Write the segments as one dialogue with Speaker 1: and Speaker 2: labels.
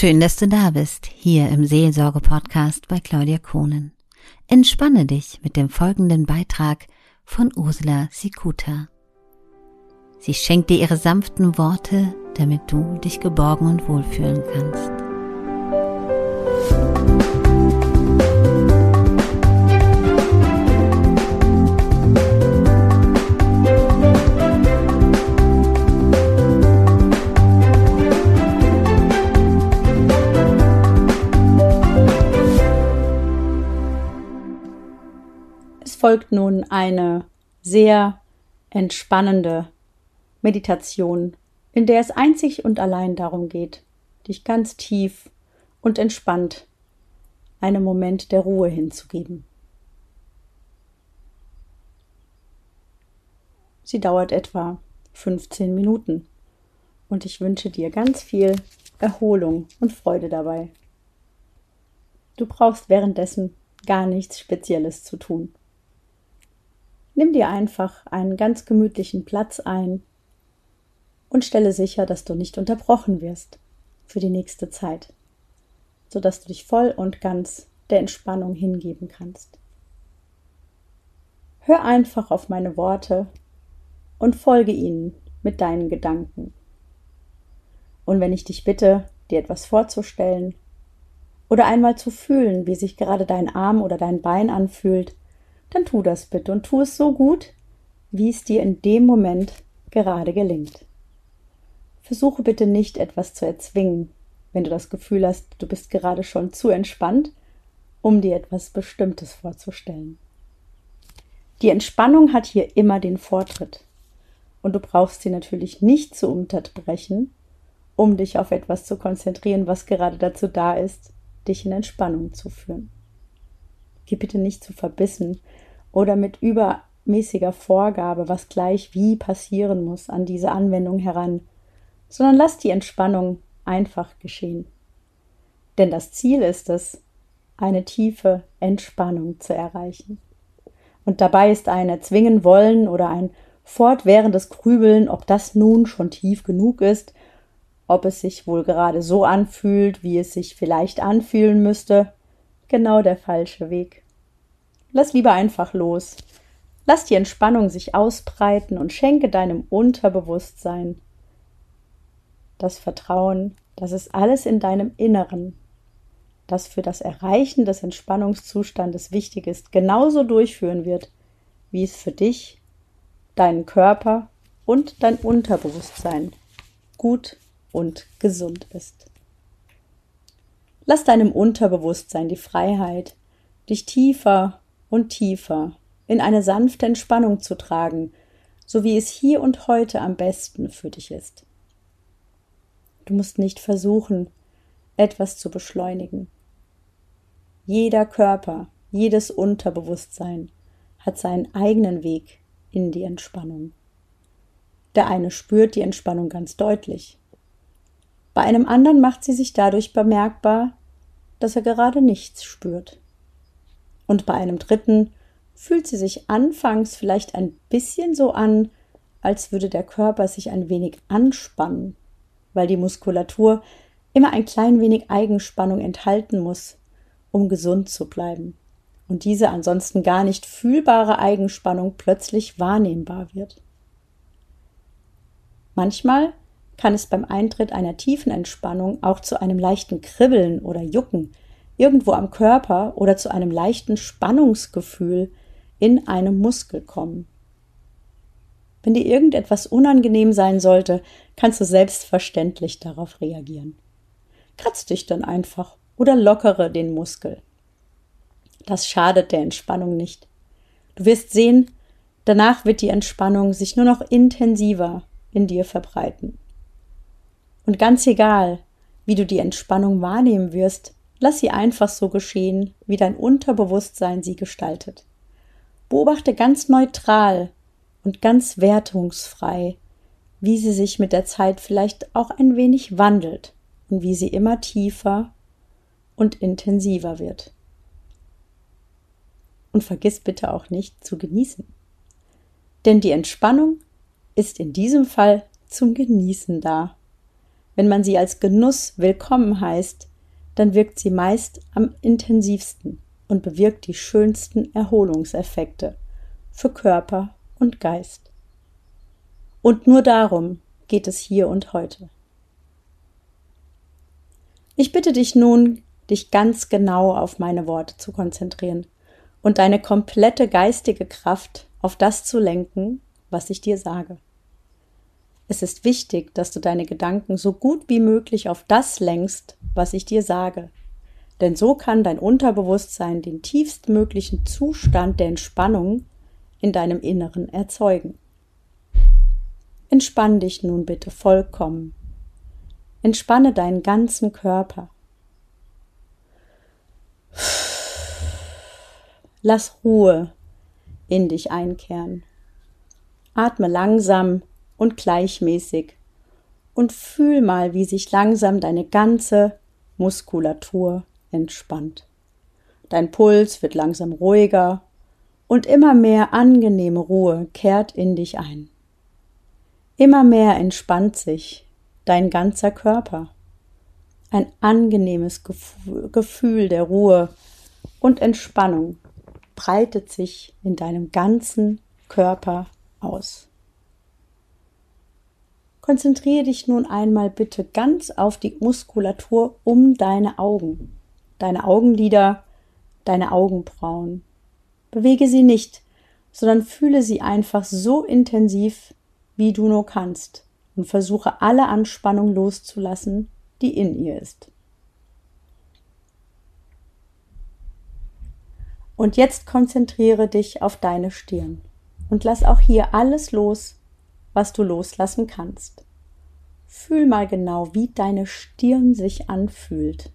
Speaker 1: Schön, dass du da bist, hier im Seelsorge-Podcast bei Claudia Kohnen. Entspanne dich mit dem folgenden Beitrag von Ursula Sikuta. Sie schenkt dir ihre sanften Worte, damit du dich geborgen und wohlfühlen kannst.
Speaker 2: Folgt nun eine sehr entspannende Meditation, in der es einzig und allein darum geht, dich ganz tief und entspannt einem Moment der Ruhe hinzugeben. Sie dauert etwa 15 Minuten und ich wünsche dir ganz viel Erholung und Freude dabei. Du brauchst währenddessen gar nichts Spezielles zu tun. Nimm dir einfach einen ganz gemütlichen Platz ein und stelle sicher, dass du nicht unterbrochen wirst für die nächste Zeit, sodass du dich voll und ganz der Entspannung hingeben kannst. Hör einfach auf meine Worte und folge ihnen mit deinen Gedanken. Und wenn ich dich bitte, dir etwas vorzustellen oder einmal zu fühlen, wie sich gerade dein Arm oder dein Bein anfühlt, dann tu das bitte und tu es so gut, wie es dir in dem Moment gerade gelingt. Versuche bitte nicht etwas zu erzwingen, wenn du das Gefühl hast, du bist gerade schon zu entspannt, um dir etwas Bestimmtes vorzustellen. Die Entspannung hat hier immer den Vortritt. Und du brauchst sie natürlich nicht zu unterbrechen, um dich auf etwas zu konzentrieren, was gerade dazu da ist, dich in Entspannung zu führen. Geh bitte nicht zu verbissen oder mit übermäßiger Vorgabe, was gleich wie passieren muss, an diese Anwendung heran, sondern lass die Entspannung einfach geschehen. Denn das Ziel ist es, eine tiefe Entspannung zu erreichen. Und dabei ist ein Erzwingen wollen oder ein fortwährendes Grübeln, ob das nun schon tief genug ist, ob es sich wohl gerade so anfühlt, wie es sich vielleicht anfühlen müsste, genau der falsche Weg. Lass lieber einfach los. Lass die Entspannung sich ausbreiten und schenke deinem Unterbewusstsein das Vertrauen, dass es alles in deinem Inneren, das für das Erreichen des Entspannungszustandes wichtig ist, genauso durchführen wird, wie es für dich, deinen Körper und dein Unterbewusstsein gut und gesund ist. Lass deinem Unterbewusstsein die Freiheit, dich tiefer und tiefer in eine sanfte Entspannung zu tragen, so wie es hier und heute am besten für dich ist. Du musst nicht versuchen, etwas zu beschleunigen. Jeder Körper, jedes Unterbewusstsein hat seinen eigenen Weg in die Entspannung. Der eine spürt die Entspannung ganz deutlich. Bei einem anderen macht sie sich dadurch bemerkbar, dass er gerade nichts spürt. Und bei einem dritten fühlt sie sich anfangs vielleicht ein bisschen so an, als würde der Körper sich ein wenig anspannen, weil die Muskulatur immer ein klein wenig Eigenspannung enthalten muss, um gesund zu bleiben. Und diese ansonsten gar nicht fühlbare Eigenspannung plötzlich wahrnehmbar wird. Manchmal kann es beim Eintritt einer tiefen Entspannung auch zu einem leichten Kribbeln oder Jucken irgendwo am Körper oder zu einem leichten Spannungsgefühl in einem Muskel kommen. Wenn dir irgendetwas unangenehm sein sollte, kannst du selbstverständlich darauf reagieren. Kratz dich dann einfach oder lockere den Muskel. Das schadet der Entspannung nicht. Du wirst sehen, danach wird die Entspannung sich nur noch intensiver in dir verbreiten. Und ganz egal, wie du die Entspannung wahrnehmen wirst, Lass sie einfach so geschehen, wie dein Unterbewusstsein sie gestaltet. Beobachte ganz neutral und ganz wertungsfrei, wie sie sich mit der Zeit vielleicht auch ein wenig wandelt und wie sie immer tiefer und intensiver wird. Und vergiss bitte auch nicht zu genießen. Denn die Entspannung ist in diesem Fall zum Genießen da. Wenn man sie als Genuss willkommen heißt, dann wirkt sie meist am intensivsten und bewirkt die schönsten Erholungseffekte für Körper und Geist. Und nur darum geht es hier und heute. Ich bitte dich nun, dich ganz genau auf meine Worte zu konzentrieren und deine komplette geistige Kraft auf das zu lenken, was ich dir sage. Es ist wichtig, dass du deine Gedanken so gut wie möglich auf das lenkst, was ich dir sage. Denn so kann dein Unterbewusstsein den tiefstmöglichen Zustand der Entspannung in deinem Inneren erzeugen. Entspann dich nun bitte vollkommen. Entspanne deinen ganzen Körper. Lass Ruhe in dich einkehren. Atme langsam und gleichmäßig und fühl mal, wie sich langsam deine ganze Muskulatur entspannt. Dein Puls wird langsam ruhiger und immer mehr angenehme Ruhe kehrt in dich ein. Immer mehr entspannt sich dein ganzer Körper. Ein angenehmes Gefühl der Ruhe und Entspannung breitet sich in deinem ganzen Körper aus. Konzentriere dich nun einmal bitte ganz auf die Muskulatur um deine Augen, deine Augenlider, deine Augenbrauen. Bewege sie nicht, sondern fühle sie einfach so intensiv, wie du nur kannst und versuche alle Anspannung loszulassen, die in ihr ist. Und jetzt konzentriere dich auf deine Stirn und lass auch hier alles los, was du loslassen kannst. Fühl mal genau, wie deine Stirn sich anfühlt.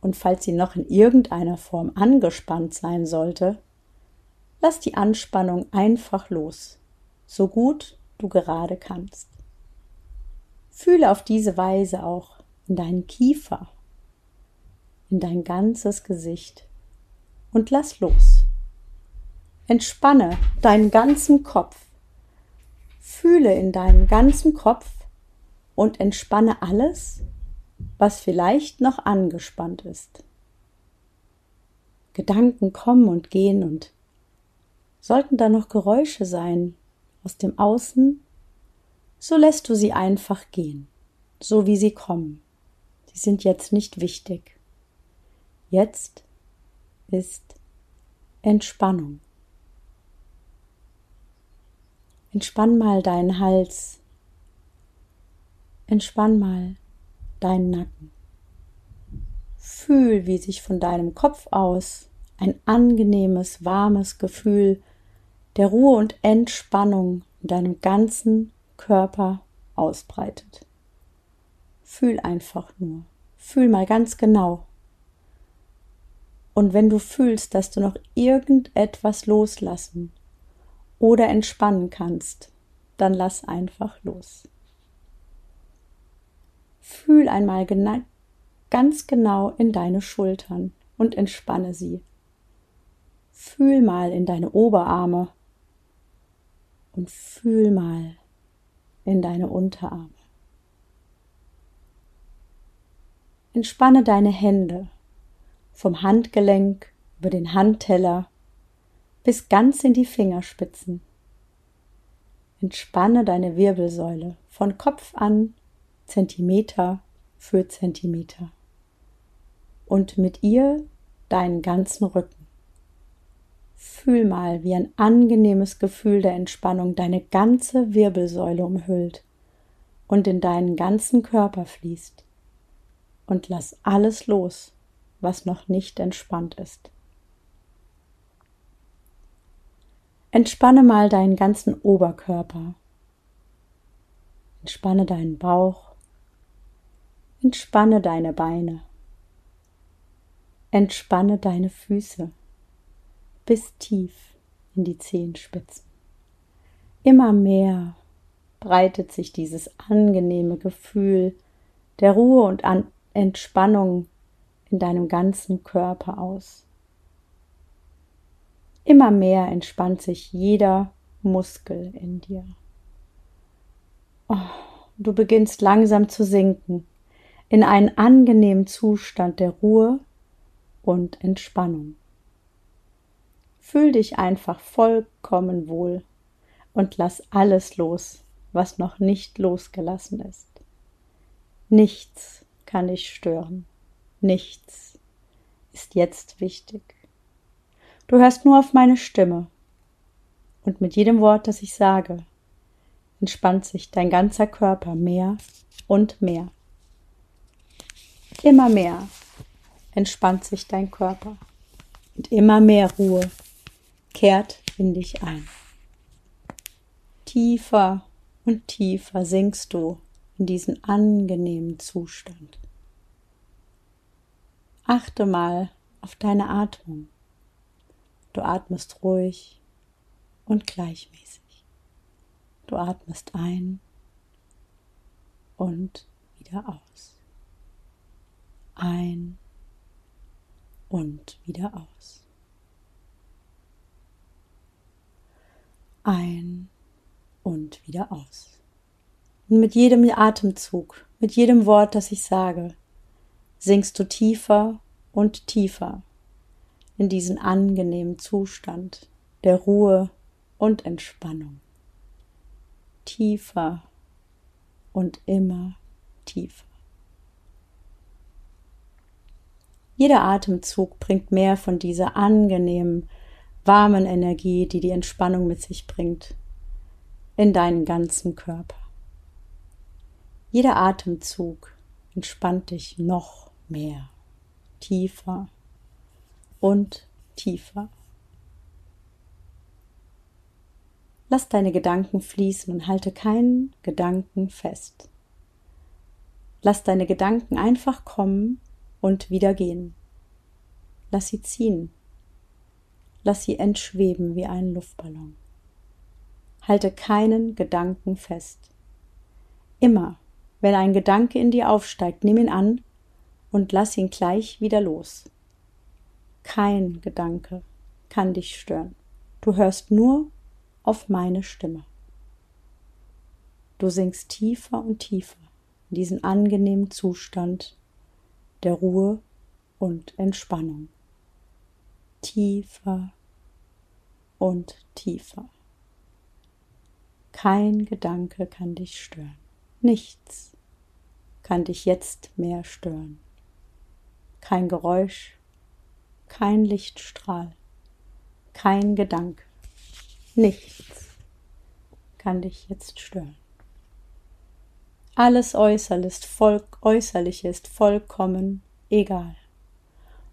Speaker 2: Und falls sie noch in irgendeiner Form angespannt sein sollte, lass die Anspannung einfach los so gut du gerade kannst. Fühle auf diese Weise auch in deinen Kiefer, in dein ganzes Gesicht und lass los. Entspanne deinen ganzen Kopf. Fühle in deinem ganzen Kopf und entspanne alles, was vielleicht noch angespannt ist. Gedanken kommen und gehen und sollten da noch Geräusche sein, aus dem Außen, so lässt du sie einfach gehen, so wie sie kommen. Sie sind jetzt nicht wichtig. Jetzt ist Entspannung. Entspann mal deinen Hals. Entspann mal deinen Nacken. Fühl, wie sich von deinem Kopf aus ein angenehmes, warmes Gefühl der Ruhe und Entspannung in deinem ganzen Körper ausbreitet. Fühl einfach nur. Fühl mal ganz genau. Und wenn du fühlst, dass du noch irgendetwas loslassen oder entspannen kannst, dann lass einfach los. Fühl einmal gena ganz genau in deine Schultern und entspanne sie. Fühl mal in deine Oberarme und fühl mal in deine Unterarme. Entspanne deine Hände vom Handgelenk über den Handteller bis ganz in die Fingerspitzen. Entspanne deine Wirbelsäule von Kopf an Zentimeter für Zentimeter und mit ihr deinen ganzen Rücken. Fühl mal, wie ein angenehmes Gefühl der Entspannung deine ganze Wirbelsäule umhüllt und in deinen ganzen Körper fließt. Und lass alles los, was noch nicht entspannt ist. Entspanne mal deinen ganzen Oberkörper. Entspanne deinen Bauch. Entspanne deine Beine. Entspanne deine Füße bis tief in die Zehenspitzen. Immer mehr breitet sich dieses angenehme Gefühl der Ruhe und Entspannung in deinem ganzen Körper aus. Immer mehr entspannt sich jeder Muskel in dir. Oh, Du beginnst langsam zu sinken in einen angenehmen Zustand der Ruhe und Entspannung. Fühl dich einfach vollkommen wohl und lass alles los, was noch nicht losgelassen ist. Nichts kann dich stören. Nichts ist jetzt wichtig. Du hörst nur auf meine Stimme. Und mit jedem Wort, das ich sage, entspannt sich dein ganzer Körper mehr und mehr. Immer mehr entspannt sich dein Körper und immer mehr Ruhe kehrt in dich ein. Tiefer und tiefer sinkst du in diesen angenehmen Zustand. Achte mal auf deine Atmung. Du atmest ruhig und gleichmäßig. Du atmest ein und wieder aus. Ein und wieder aus. Ein und wieder aus. Und mit jedem Atemzug, mit jedem Wort, das ich sage, sinkst du tiefer und tiefer in diesen angenehmen Zustand der Ruhe und Entspannung. Tiefer und immer tiefer. Jeder Atemzug bringt mehr von dieser angenehmen, warmen Energie, die die Entspannung mit sich bringt, in deinen ganzen Körper. Jeder Atemzug entspannt dich noch mehr, tiefer und tiefer. Lass deine Gedanken fließen und halte keinen Gedanken fest. Lass deine Gedanken einfach kommen und wieder gehen. Lass sie ziehen. Lass sie entschweben wie ein Luftballon. Halte keinen Gedanken fest. Immer, wenn ein Gedanke in dir aufsteigt, nimm ihn an und lass ihn gleich wieder los. Kein Gedanke kann dich stören. Du hörst nur auf meine Stimme. Du sinkst tiefer und tiefer in diesen angenehmen Zustand der Ruhe und Entspannung. Tiefer und tiefer. Kein Gedanke kann dich stören. Nichts kann dich jetzt mehr stören. Kein Geräusch, kein Lichtstrahl, kein Gedanke Nichts kann dich jetzt stören. Alles Äußerliche ist vollkommen egal,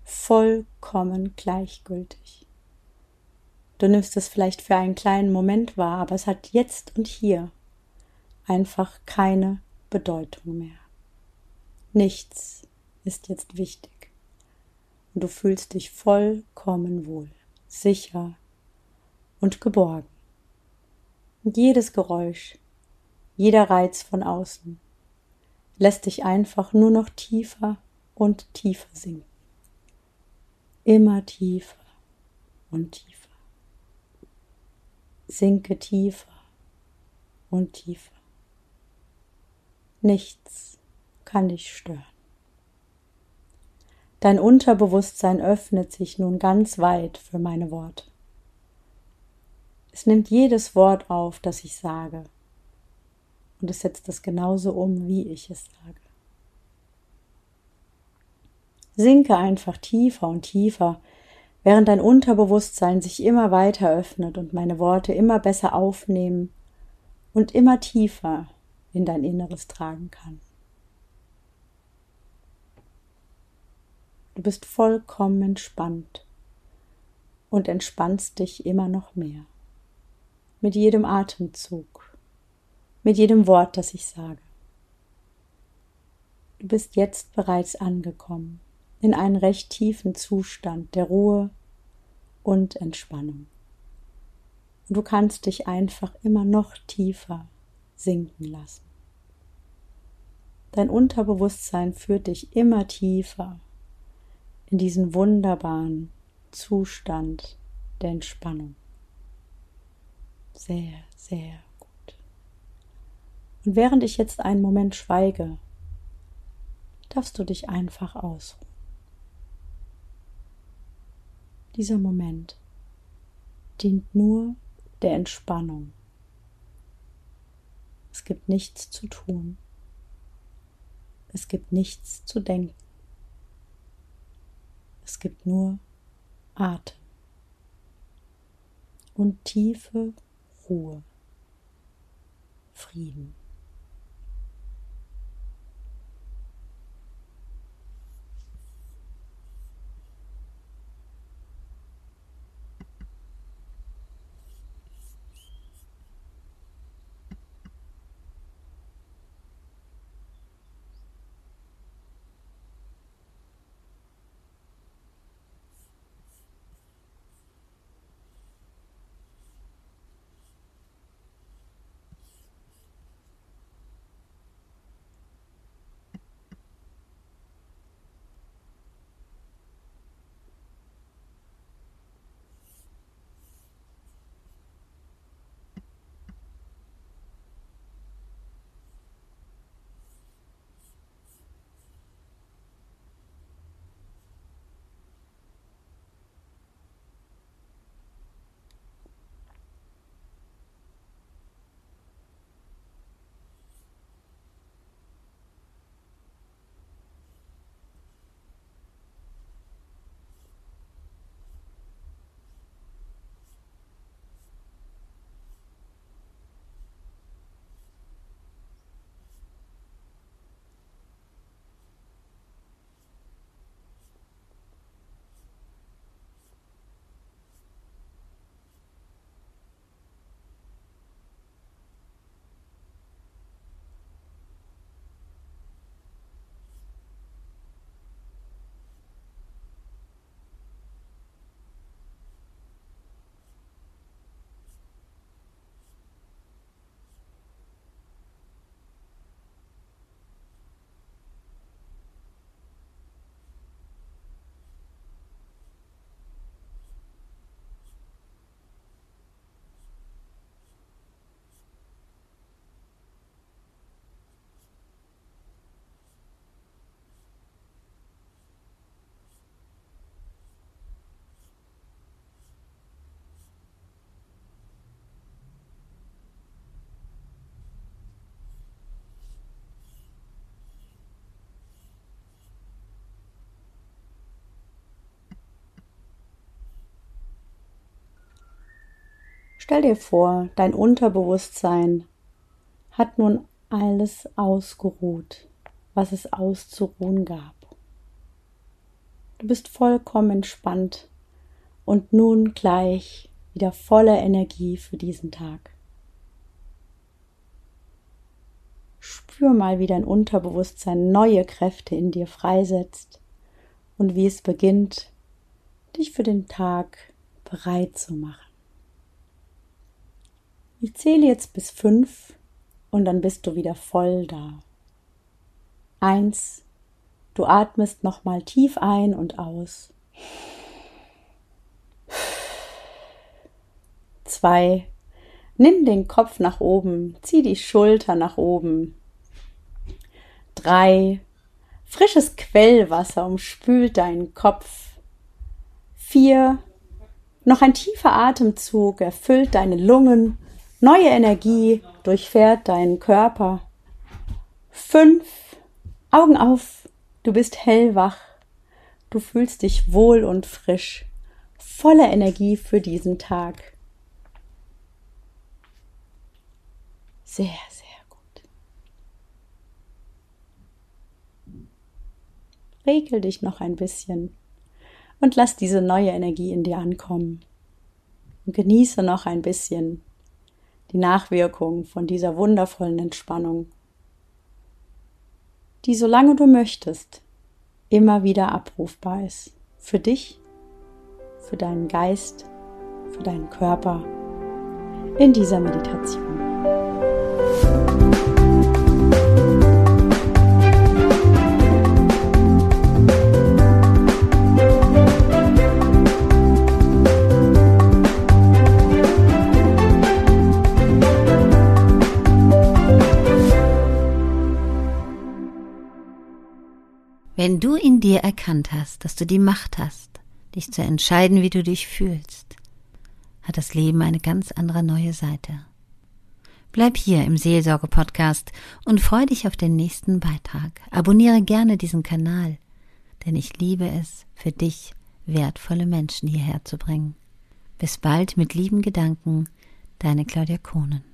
Speaker 2: vollkommen gleichgültig. Du nimmst es vielleicht für einen kleinen Moment wahr, aber es hat jetzt und hier einfach keine Bedeutung mehr. Nichts ist jetzt wichtig. Und du fühlst dich vollkommen wohl, sicher, und geborgen. Und jedes Geräusch, jeder Reiz von außen lässt dich einfach nur noch tiefer und tiefer sinken. Immer tiefer und tiefer. Sinke tiefer und tiefer. Nichts kann dich stören. Dein Unterbewusstsein öffnet sich nun ganz weit für meine Worte. Es nimmt jedes Wort auf, das ich sage. Und es setzt es genauso um, wie ich es sage. Sinke einfach tiefer und tiefer, während dein Unterbewusstsein sich immer weiter öffnet und meine Worte immer besser aufnehmen und immer tiefer in dein Inneres tragen kann. Du bist vollkommen entspannt und entspannst dich immer noch mehr mit jedem Atemzug, mit jedem Wort, das ich sage. Du bist jetzt bereits angekommen in einen recht tiefen Zustand der Ruhe und Entspannung. Und du kannst dich einfach immer noch tiefer sinken lassen. Dein Unterbewusstsein führt dich immer tiefer in diesen wunderbaren Zustand der Entspannung sehr, sehr gut. Und während ich jetzt einen Moment schweige, darfst du dich einfach ausruhen. Dieser Moment dient nur der Entspannung. Es gibt nichts zu tun. Es gibt nichts zu denken. Es gibt nur Atem und tiefe Ruhe, Frieden. Stell dir vor, dein Unterbewusstsein hat nun alles ausgeruht, was es auszuruhen gab. Du bist vollkommen entspannt und nun gleich wieder voller Energie für diesen Tag. Spür mal, wie dein Unterbewusstsein neue Kräfte in dir freisetzt und wie es beginnt, dich für den Tag bereit zu machen. Ich zähle jetzt bis fünf und dann bist du wieder voll da. Eins, du atmest nochmal tief ein und aus. Zwei, nimm den Kopf nach oben, zieh die Schulter nach oben. Drei, frisches Quellwasser umspült deinen Kopf. Vier, noch ein tiefer Atemzug erfüllt deine Lungen Neue Energie durchfährt deinen Körper. Fünf. Augen auf. Du bist hellwach. Du fühlst dich wohl und frisch. Voller Energie für diesen Tag. Sehr, sehr gut. Regel dich noch ein bisschen und lass diese neue Energie in dir ankommen. Und genieße noch ein bisschen die Nachwirkung von dieser wundervollen Entspannung, die solange du möchtest immer wieder abrufbar ist. Für dich, für deinen Geist, für deinen Körper in dieser Meditation.
Speaker 1: Wenn du in dir erkannt hast, dass du die Macht hast, dich zu entscheiden, wie du dich fühlst, hat das Leben eine ganz andere neue Seite. Bleib hier im Seelsorge-Podcast und freu dich auf den nächsten Beitrag. Abonniere gerne diesen Kanal, denn ich liebe es, für dich wertvolle Menschen hierher zu bringen. Bis bald mit lieben Gedanken, deine Claudia Kohnen.